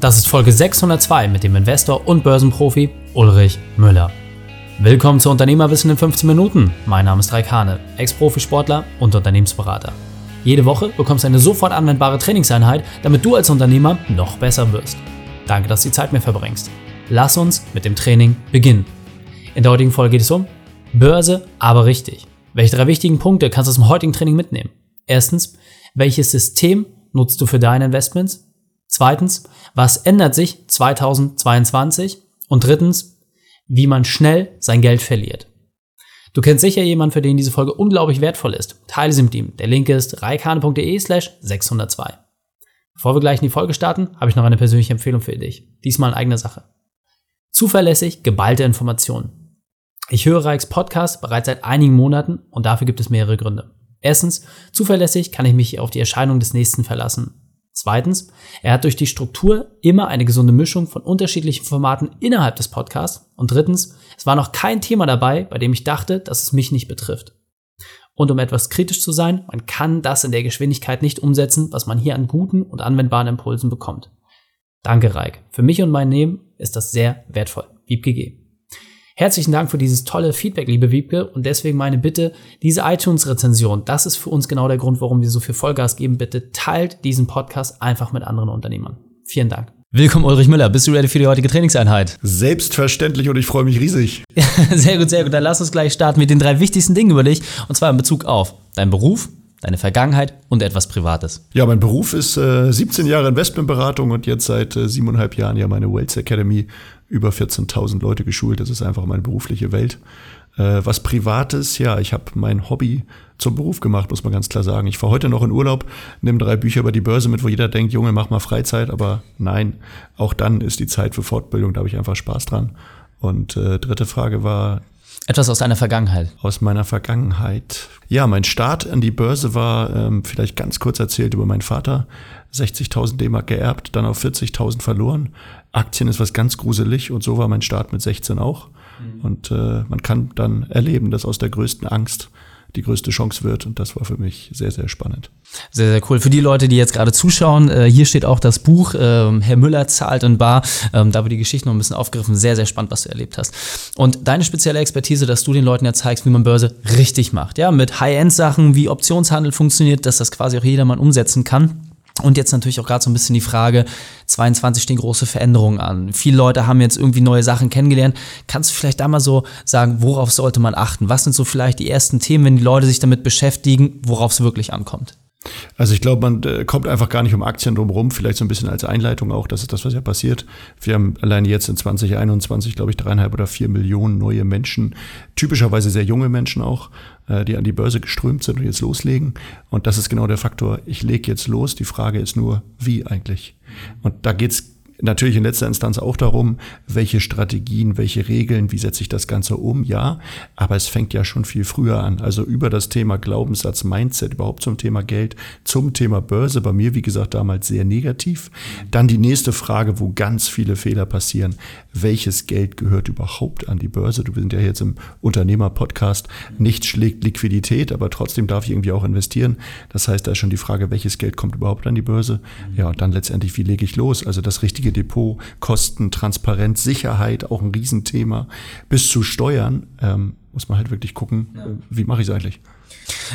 Das ist Folge 602 mit dem Investor und Börsenprofi Ulrich Müller. Willkommen zu Unternehmerwissen in 15 Minuten. Mein Name ist Raik Hane, Ex-Profisportler und Unternehmensberater. Jede Woche bekommst du eine sofort anwendbare Trainingseinheit, damit du als Unternehmer noch besser wirst. Danke, dass du die Zeit mir verbringst. Lass uns mit dem Training beginnen. In der heutigen Folge geht es um Börse, aber richtig. Welche drei wichtigen Punkte kannst du aus dem heutigen Training mitnehmen? Erstens, welches System nutzt du für deine Investments? Zweitens, was ändert sich 2022? Und drittens, wie man schnell sein Geld verliert. Du kennst sicher jemanden, für den diese Folge unglaublich wertvoll ist. Teile sie mit ihm. Der Link ist reikane.de slash 602. Bevor wir gleich in die Folge starten, habe ich noch eine persönliche Empfehlung für dich. Diesmal in eigener Sache. Zuverlässig geballte Informationen. Ich höre Reiks Podcast bereits seit einigen Monaten und dafür gibt es mehrere Gründe. Erstens, zuverlässig kann ich mich auf die Erscheinung des Nächsten verlassen. Zweitens, er hat durch die Struktur immer eine gesunde Mischung von unterschiedlichen Formaten innerhalb des Podcasts. Und drittens, es war noch kein Thema dabei, bei dem ich dachte, dass es mich nicht betrifft. Und um etwas kritisch zu sein, man kann das in der Geschwindigkeit nicht umsetzen, was man hier an guten und anwendbaren Impulsen bekommt. Danke, Reik. Für mich und mein Leben ist das sehr wertvoll. Wiebke G. Herzlichen Dank für dieses tolle Feedback, liebe Wiebke. Und deswegen meine Bitte, diese iTunes-Rezension, das ist für uns genau der Grund, warum wir so viel Vollgas geben. Bitte teilt diesen Podcast einfach mit anderen Unternehmern. Vielen Dank. Willkommen, Ulrich Müller. Bist du ready für die heutige Trainingseinheit? Selbstverständlich und ich freue mich riesig. sehr gut, sehr gut. Dann lass uns gleich starten mit den drei wichtigsten Dingen über dich. Und zwar in Bezug auf deinen Beruf, deine Vergangenheit und etwas Privates. Ja, mein Beruf ist äh, 17 Jahre Investmentberatung und jetzt seit äh, siebeneinhalb Jahren ja meine Wealth Academy. Über 14.000 Leute geschult. Das ist einfach meine berufliche Welt. Äh, was Privates, ja, ich habe mein Hobby zum Beruf gemacht, muss man ganz klar sagen. Ich fahre heute noch in Urlaub, nehme drei Bücher über die Börse mit, wo jeder denkt, Junge, mach mal Freizeit. Aber nein, auch dann ist die Zeit für Fortbildung, da habe ich einfach Spaß dran. Und äh, dritte Frage war, etwas aus deiner Vergangenheit. Aus meiner Vergangenheit. Ja, mein Start an die Börse war, ähm, vielleicht ganz kurz erzählt, über meinen Vater. 60.000 D-Mark geerbt, dann auf 40.000 verloren. Aktien ist was ganz gruselig und so war mein Start mit 16 auch. Mhm. Und äh, man kann dann erleben, dass aus der größten Angst die größte Chance wird. Und das war für mich sehr, sehr spannend. Sehr, sehr cool. Für die Leute, die jetzt gerade zuschauen, äh, hier steht auch das Buch äh, Herr Müller zahlt und bar. Ähm, da wird die Geschichte noch ein bisschen aufgegriffen. Sehr, sehr spannend, was du erlebt hast. Und deine spezielle Expertise, dass du den Leuten ja zeigst, wie man Börse richtig macht. Ja, mit High-End-Sachen, wie Optionshandel funktioniert, dass das quasi auch jedermann umsetzen kann. Und jetzt natürlich auch gerade so ein bisschen die Frage, 22 stehen große Veränderungen an. Viele Leute haben jetzt irgendwie neue Sachen kennengelernt. Kannst du vielleicht da mal so sagen, worauf sollte man achten? Was sind so vielleicht die ersten Themen, wenn die Leute sich damit beschäftigen, worauf es wirklich ankommt? Also ich glaube, man äh, kommt einfach gar nicht um Aktien drumherum, vielleicht so ein bisschen als Einleitung auch, das ist das, was ja passiert. Wir haben allein jetzt in 2021, glaube ich, dreieinhalb oder vier Millionen neue Menschen, typischerweise sehr junge Menschen auch, äh, die an die Börse geströmt sind und jetzt loslegen. Und das ist genau der Faktor, ich lege jetzt los. Die Frage ist nur, wie eigentlich? Und da geht's Natürlich in letzter Instanz auch darum, welche Strategien, welche Regeln, wie setze ich das Ganze um, ja. Aber es fängt ja schon viel früher an. Also über das Thema Glaubenssatz, Mindset, überhaupt zum Thema Geld, zum Thema Börse, bei mir, wie gesagt, damals sehr negativ. Dann die nächste Frage, wo ganz viele Fehler passieren. Welches Geld gehört überhaupt an die Börse? Du bist ja jetzt im Unternehmer-Podcast. Nichts schlägt Liquidität, aber trotzdem darf ich irgendwie auch investieren. Das heißt, da ist schon die Frage, welches Geld kommt überhaupt an die Börse? Ja, und dann letztendlich, wie lege ich los? Also das richtige richtige Depot, Kosten, Transparenz, Sicherheit, auch ein Riesenthema, bis zu Steuern, ähm, muss man halt wirklich gucken, ja. wie mache ich es eigentlich.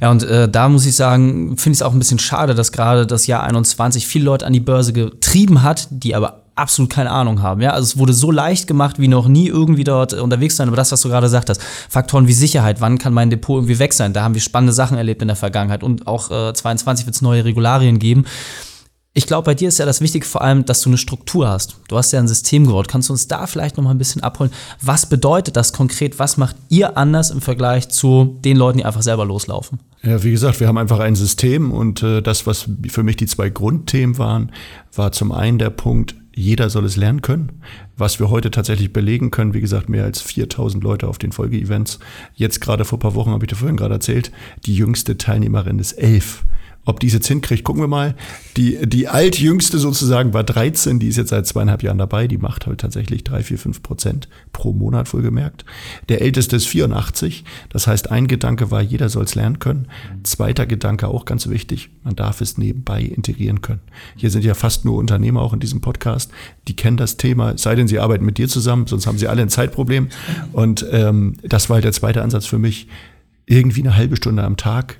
Ja, und äh, da muss ich sagen, finde ich es auch ein bisschen schade, dass gerade das Jahr 21 viele Leute an die Börse getrieben hat, die aber absolut keine Ahnung haben. Ja, also es wurde so leicht gemacht, wie noch nie irgendwie dort unterwegs sein. Aber das, was du gerade gesagt hast, Faktoren wie Sicherheit, wann kann mein Depot irgendwie weg sein? Da haben wir spannende Sachen erlebt in der Vergangenheit und auch äh, 22 wird es neue Regularien geben. Ich glaube, bei dir ist ja das Wichtige vor allem, dass du eine Struktur hast. Du hast ja ein System gebaut. Kannst du uns da vielleicht noch mal ein bisschen abholen? Was bedeutet das konkret? Was macht ihr anders im Vergleich zu den Leuten, die einfach selber loslaufen? Ja, wie gesagt, wir haben einfach ein System und äh, das, was für mich die zwei Grundthemen waren, war zum einen der Punkt, jeder soll es lernen können. Was wir heute tatsächlich belegen können, wie gesagt, mehr als 4000 Leute auf den Folgeevents. Jetzt gerade vor ein paar Wochen, habe ich dir vorhin gerade erzählt, die jüngste Teilnehmerin ist elf. Ob diese Zinn kriegt, gucken wir mal. Die, die altjüngste sozusagen war 13, die ist jetzt seit zweieinhalb Jahren dabei. Die macht halt tatsächlich drei, vier, fünf Prozent pro Monat wohlgemerkt. Der älteste ist 84. Das heißt, ein Gedanke war, jeder soll es lernen können. Zweiter Gedanke auch ganz wichtig, man darf es nebenbei integrieren können. Hier sind ja fast nur Unternehmer auch in diesem Podcast. Die kennen das Thema, sei denn sie arbeiten mit dir zusammen, sonst haben sie alle ein Zeitproblem. Und ähm, das war halt der zweite Ansatz für mich. Irgendwie eine halbe Stunde am Tag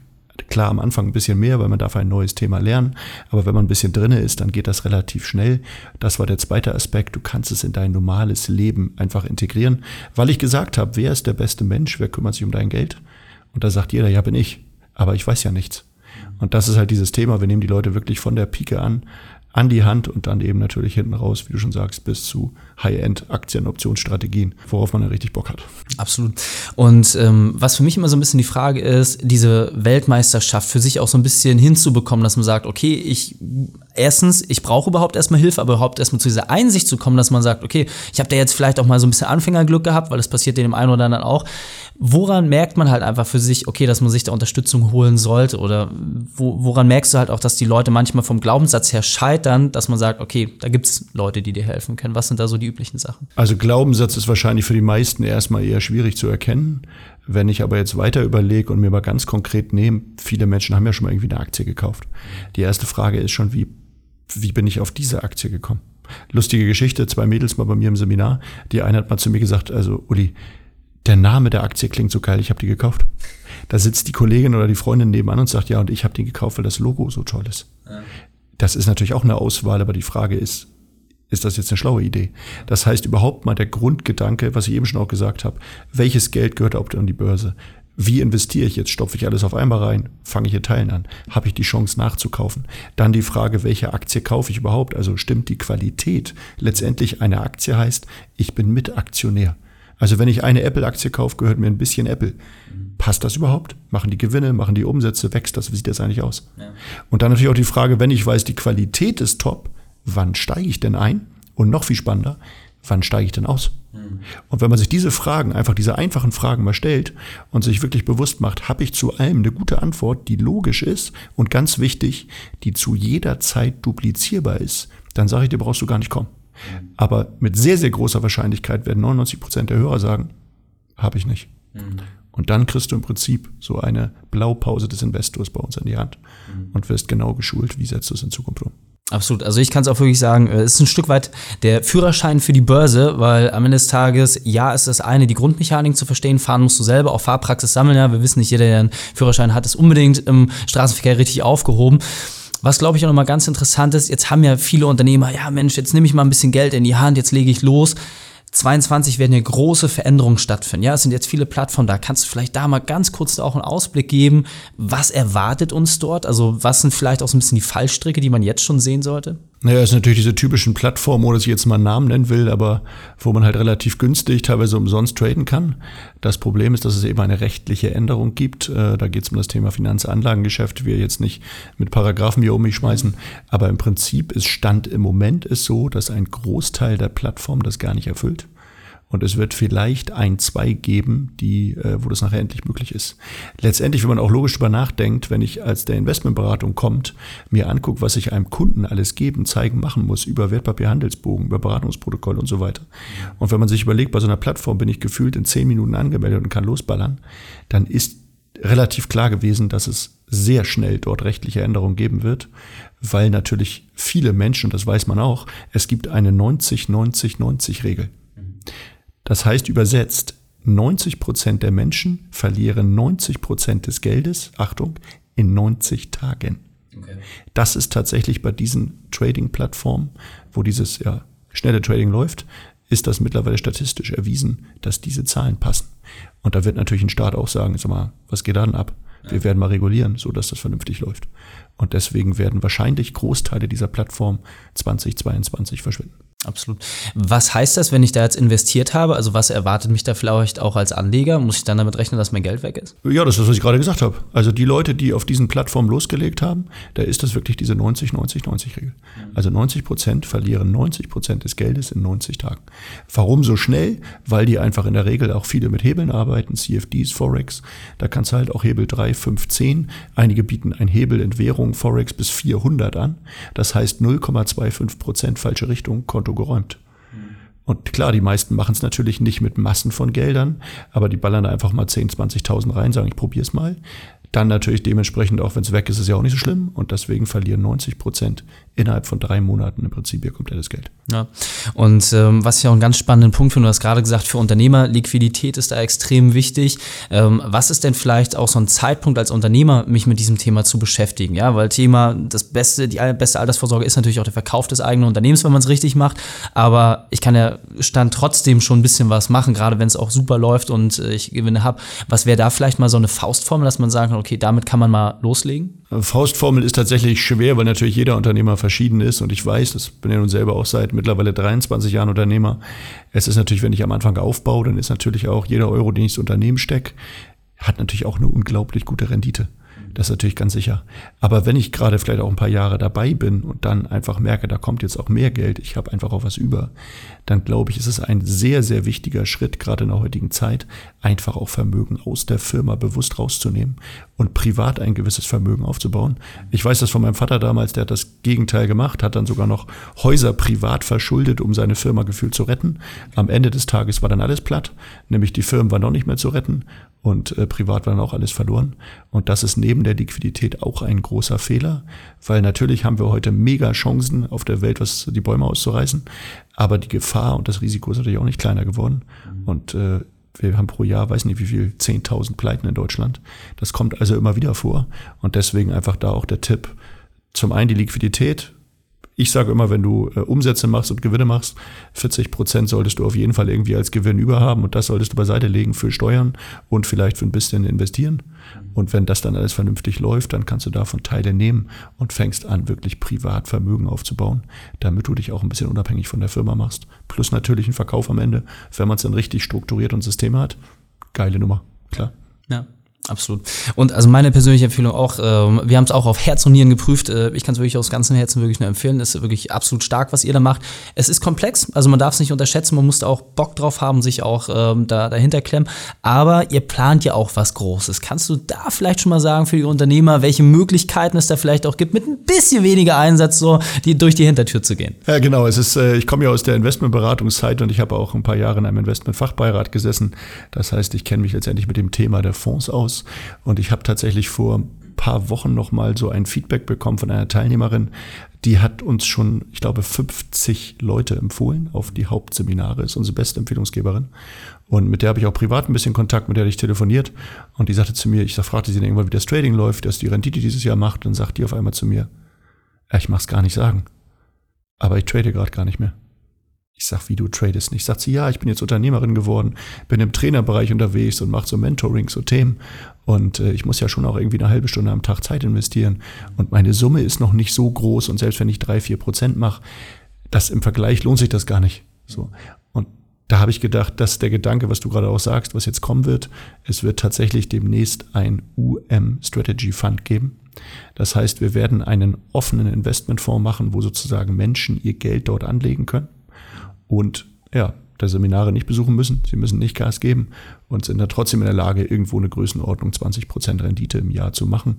Klar, am Anfang ein bisschen mehr, weil man darf ein neues Thema lernen. Aber wenn man ein bisschen drinne ist, dann geht das relativ schnell. Das war der zweite Aspekt. Du kannst es in dein normales Leben einfach integrieren. Weil ich gesagt habe, wer ist der beste Mensch? Wer kümmert sich um dein Geld? Und da sagt jeder, ja, bin ich. Aber ich weiß ja nichts. Und das ist halt dieses Thema. Wir nehmen die Leute wirklich von der Pike an an die Hand und dann eben natürlich hinten raus, wie du schon sagst, bis zu High-End-Aktien-Optionsstrategien, worauf man ja richtig Bock hat. Absolut. Und ähm, was für mich immer so ein bisschen die Frage ist, diese Weltmeisterschaft für sich auch so ein bisschen hinzubekommen, dass man sagt, okay, ich erstens, ich brauche überhaupt erstmal Hilfe, aber überhaupt erstmal zu dieser Einsicht zu kommen, dass man sagt, okay, ich habe da jetzt vielleicht auch mal so ein bisschen Anfängerglück gehabt, weil das passiert dem einen oder anderen auch. Woran merkt man halt einfach für sich, okay, dass man sich da Unterstützung holen sollte? Oder wo, woran merkst du halt auch, dass die Leute manchmal vom Glaubenssatz her scheitern, dass man sagt, okay, da gibt es Leute, die dir helfen können? Was sind da so die üblichen Sachen? Also Glaubenssatz ist wahrscheinlich für die meisten erstmal eher schwierig zu erkennen. Wenn ich aber jetzt weiter überlege und mir mal ganz konkret nehme, viele Menschen haben ja schon mal irgendwie eine Aktie gekauft. Die erste Frage ist schon, wie, wie bin ich auf diese Aktie gekommen? Lustige Geschichte, zwei Mädels mal bei mir im Seminar. Die eine hat mal zu mir gesagt, also Uli, der Name der Aktie klingt so geil, ich habe die gekauft. Da sitzt die Kollegin oder die Freundin nebenan und sagt, ja, und ich habe den gekauft, weil das Logo so toll ist. Ja. Das ist natürlich auch eine Auswahl, aber die Frage ist, ist das jetzt eine schlaue Idee? Das heißt überhaupt mal der Grundgedanke, was ich eben schon auch gesagt habe, welches Geld gehört überhaupt an die Börse? Wie investiere ich jetzt? Stopfe ich alles auf einmal rein? Fange ich hier Teilen an? Habe ich die Chance nachzukaufen? Dann die Frage, welche Aktie kaufe ich überhaupt? Also stimmt die Qualität? Letztendlich eine Aktie heißt, ich bin Mitaktionär. Also wenn ich eine Apple-Aktie kaufe, gehört mir ein bisschen Apple. Passt das überhaupt? Machen die Gewinne, machen die Umsätze, wächst das? Wie sieht das eigentlich aus? Ja. Und dann natürlich auch die Frage, wenn ich weiß, die Qualität ist top, wann steige ich denn ein? Und noch viel spannender, wann steige ich denn aus? Und wenn man sich diese Fragen, einfach diese einfachen Fragen mal stellt und sich wirklich bewusst macht, habe ich zu allem eine gute Antwort, die logisch ist und ganz wichtig, die zu jeder Zeit duplizierbar ist, dann sage ich dir, brauchst du gar nicht kommen. Aber mit sehr, sehr großer Wahrscheinlichkeit werden 99 Prozent der Hörer sagen, habe ich nicht. Und dann kriegst du im Prinzip so eine Blaupause des Investors bei uns in die Hand und wirst genau geschult, wie setzt du es in Zukunft um. Absolut. Also ich kann es auch wirklich sagen, äh, es ist ein Stück weit der Führerschein für die Börse, weil am Ende des Tages, ja, ist das eine, die Grundmechanik zu verstehen. Fahren musst du selber, auch Fahrpraxis sammeln. Ja, wir wissen nicht, jeder, der einen Führerschein hat, ist unbedingt im Straßenverkehr richtig aufgehoben. Was glaube ich auch nochmal ganz interessant ist, jetzt haben ja viele Unternehmer, ja Mensch, jetzt nehme ich mal ein bisschen Geld in die Hand, jetzt lege ich los. 22 werden ja große Veränderungen stattfinden. Ja, es sind jetzt viele Plattformen da. Kannst du vielleicht da mal ganz kurz auch einen Ausblick geben? Was erwartet uns dort? Also, was sind vielleicht auch so ein bisschen die Fallstricke, die man jetzt schon sehen sollte? Naja, es sind natürlich diese typischen Plattformen, ohne dass ich jetzt mal einen Namen nennen will, aber wo man halt relativ günstig, teilweise umsonst traden kann. Das Problem ist, dass es eben eine rechtliche Änderung gibt. Äh, da geht es um das Thema Finanzanlagengeschäft. Wir jetzt nicht mit Paragraphen hier um mich schmeißen. Aber im Prinzip ist Stand im Moment ist so, dass ein Großteil der Plattform das gar nicht erfüllt. Und es wird vielleicht ein, zwei geben, die, äh, wo das nachher endlich möglich ist. Letztendlich, wenn man auch logisch drüber nachdenkt, wenn ich als der Investmentberatung kommt, mir angucke, was ich einem Kunden alles geben, zeigen, machen muss, über Wertpapierhandelsbogen, über Beratungsprotokoll und so weiter. Und wenn man sich überlegt, bei so einer Plattform bin ich gefühlt in zehn Minuten angemeldet und kann losballern, dann ist relativ klar gewesen, dass es sehr schnell dort rechtliche Änderungen geben wird, weil natürlich viele Menschen, das weiß man auch, es gibt eine 90-90-90-Regel. Das heißt übersetzt, 90 Prozent der Menschen verlieren 90 Prozent des Geldes, Achtung, in 90 Tagen. Okay. Das ist tatsächlich bei diesen Trading-Plattformen, wo dieses ja, schnelle Trading läuft, ist das mittlerweile statistisch erwiesen, dass diese Zahlen passen. Und da wird natürlich ein Staat auch sagen, sag mal, was geht dann ab? Wir ja. werden mal regulieren, so dass das vernünftig läuft. Und deswegen werden wahrscheinlich Großteile dieser Plattform 2022 verschwinden. Absolut. Was heißt das, wenn ich da jetzt investiert habe? Also was erwartet mich da vielleicht auch als Anleger? Muss ich dann damit rechnen, dass mein Geld weg ist? Ja, das ist, was ich gerade gesagt habe. Also die Leute, die auf diesen Plattformen losgelegt haben, da ist das wirklich diese 90-90-90-Regel. Also 90 Prozent verlieren 90 Prozent des Geldes in 90 Tagen. Warum so schnell? Weil die einfach in der Regel auch viele mit Hebeln arbeiten, CFDs, Forex. Da kannst du halt auch Hebel 3, 5, 10. Einige bieten ein Hebel in Währung Forex bis 400 an. Das heißt 0,25 Prozent falsche Richtung, Konto Konto geräumt. Und klar, die meisten machen es natürlich nicht mit Massen von Geldern, aber die ballern da einfach mal 10, 20.000 rein, sagen, ich probiere es mal. Dann natürlich dementsprechend, auch wenn es weg ist, ist ja auch nicht so schlimm. Und deswegen verlieren 90 Prozent innerhalb von drei Monaten im Prinzip ihr komplettes Geld. Ja. Und ähm, was ich auch einen ganz spannenden Punkt finde, du hast gerade gesagt, für Unternehmer, Liquidität ist da extrem wichtig. Ähm, was ist denn vielleicht auch so ein Zeitpunkt als Unternehmer, mich mit diesem Thema zu beschäftigen? Ja, weil Thema, das beste, die beste Altersvorsorge ist natürlich auch der Verkauf des eigenen Unternehmens, wenn man es richtig macht. Aber ich kann ja Stand trotzdem schon ein bisschen was machen, gerade wenn es auch super läuft und äh, ich Gewinne habe. Was wäre da vielleicht mal so eine Faustformel, dass man sagen kann, okay, damit kann man mal loslegen? Faustformel ist tatsächlich schwer, weil natürlich jeder Unternehmer verschieden ist und ich weiß, das bin ja nun selber auch seit mittlerweile 23 Jahren Unternehmer. Es ist natürlich, wenn ich am Anfang aufbaue, dann ist natürlich auch jeder Euro, den ich ins Unternehmen stecke, hat natürlich auch eine unglaublich gute Rendite. Das ist natürlich ganz sicher. Aber wenn ich gerade vielleicht auch ein paar Jahre dabei bin und dann einfach merke, da kommt jetzt auch mehr Geld, ich habe einfach auch was über, dann glaube ich, ist es ein sehr, sehr wichtiger Schritt, gerade in der heutigen Zeit, einfach auch Vermögen aus der Firma bewusst rauszunehmen und privat ein gewisses Vermögen aufzubauen. Ich weiß das von meinem Vater damals, der hat das Gegenteil gemacht, hat dann sogar noch Häuser privat verschuldet, um seine Firma gefühlt zu retten. Am Ende des Tages war dann alles platt, nämlich die Firmen waren noch nicht mehr zu retten und äh, privat war dann auch alles verloren. Und das ist neben der Liquidität auch ein großer Fehler, weil natürlich haben wir heute mega Chancen auf der Welt, was die Bäume auszureißen, aber die Gefahr und das Risiko ist natürlich auch nicht kleiner geworden. Und äh, wir haben pro Jahr, weiß nicht wie viel, 10.000 Pleiten in Deutschland. Das kommt also immer wieder vor. Und deswegen einfach da auch der Tipp, zum einen die Liquidität, ich sage immer, wenn du äh, Umsätze machst und Gewinne machst, 40 Prozent solltest du auf jeden Fall irgendwie als Gewinn überhaben und das solltest du beiseite legen für Steuern und vielleicht für ein bisschen investieren. Und wenn das dann alles vernünftig läuft, dann kannst du davon Teile nehmen und fängst an, wirklich privat Vermögen aufzubauen, damit du dich auch ein bisschen unabhängig von der Firma machst. Plus natürlich ein Verkauf am Ende, wenn man es dann richtig strukturiert und Systeme hat. Geile Nummer, klar. Ja. Absolut. Und also meine persönliche Empfehlung auch, äh, wir haben es auch auf Herz und Nieren geprüft. Äh, ich kann es wirklich aus ganzem Herzen wirklich nur empfehlen. Es ist wirklich absolut stark, was ihr da macht. Es ist komplex, also man darf es nicht unterschätzen. Man muss da auch Bock drauf haben, sich auch ähm, da dahinter klemmen. Aber ihr plant ja auch was Großes. Kannst du da vielleicht schon mal sagen für die Unternehmer, welche Möglichkeiten es da vielleicht auch gibt, mit ein bisschen weniger Einsatz so die, durch die Hintertür zu gehen? Ja, genau. Es ist, äh, ich komme ja aus der Investmentberatungszeit und ich habe auch ein paar Jahre in einem Investmentfachbeirat gesessen. Das heißt, ich kenne mich letztendlich mit dem Thema der Fonds aus aus. Und ich habe tatsächlich vor ein paar Wochen noch mal so ein Feedback bekommen von einer Teilnehmerin, die hat uns schon, ich glaube, 50 Leute empfohlen auf die Hauptseminare, ist unsere beste Empfehlungsgeberin. Und mit der habe ich auch privat ein bisschen Kontakt, mit der habe ich telefoniert. Und die sagte zu mir, ich fragte sie dann irgendwann, wie das Trading läuft, dass die Rendite dieses Jahr macht. Und sagt die auf einmal zu mir, ich mach's gar nicht sagen. Aber ich trade gerade gar nicht mehr. Ich sag, wie du tradest nicht. Sagt sie, ja, ich bin jetzt Unternehmerin geworden, bin im Trainerbereich unterwegs und mache so Mentoring, so Themen. Und äh, ich muss ja schon auch irgendwie eine halbe Stunde am Tag Zeit investieren. Und meine Summe ist noch nicht so groß. Und selbst wenn ich drei, vier Prozent mache, das im Vergleich lohnt sich das gar nicht. So. Und da habe ich gedacht, dass der Gedanke, was du gerade auch sagst, was jetzt kommen wird, es wird tatsächlich demnächst ein UM Strategy Fund geben. Das heißt, wir werden einen offenen Investmentfonds machen, wo sozusagen Menschen ihr Geld dort anlegen können und ja, der Seminare nicht besuchen müssen. Sie müssen nicht Gas geben und sind dann trotzdem in der Lage, irgendwo eine Größenordnung 20 Prozent Rendite im Jahr zu machen,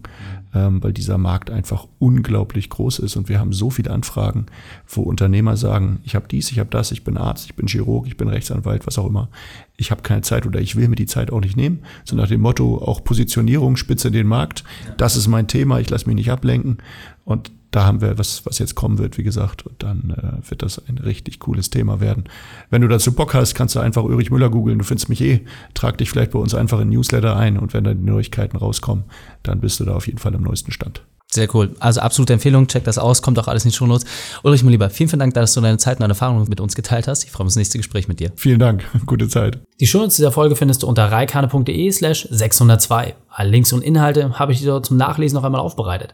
ähm, weil dieser Markt einfach unglaublich groß ist und wir haben so viele Anfragen, wo Unternehmer sagen, ich habe dies, ich habe das, ich bin Arzt, ich bin Chirurg, ich bin Rechtsanwalt, was auch immer. Ich habe keine Zeit oder ich will mir die Zeit auch nicht nehmen. So nach dem Motto auch Positionierung, spitze den Markt. Das ist mein Thema, ich lasse mich nicht ablenken. Und da haben wir was, was jetzt kommen wird, wie gesagt, und dann äh, wird das ein richtig cooles Thema werden. Wenn du dazu Bock hast, kannst du einfach Ulrich Müller googeln, du findest mich eh, trag dich vielleicht bei uns einfach in Newsletter ein und wenn dann die Neuigkeiten rauskommen, dann bist du da auf jeden Fall am neuesten Stand. Sehr cool. Also absolute Empfehlung, check das aus, kommt auch alles in die Shownotes. Ulrich, mein Lieber, vielen, vielen Dank, dass du deine Zeit und deine Erfahrungen mit uns geteilt hast. Ich freue mich auf das nächste Gespräch mit dir. Vielen Dank, gute Zeit. Die Shownotes dieser Folge findest du unter reikane.de slash 602. Alle Links und Inhalte habe ich dir dort zum Nachlesen noch einmal aufbereitet.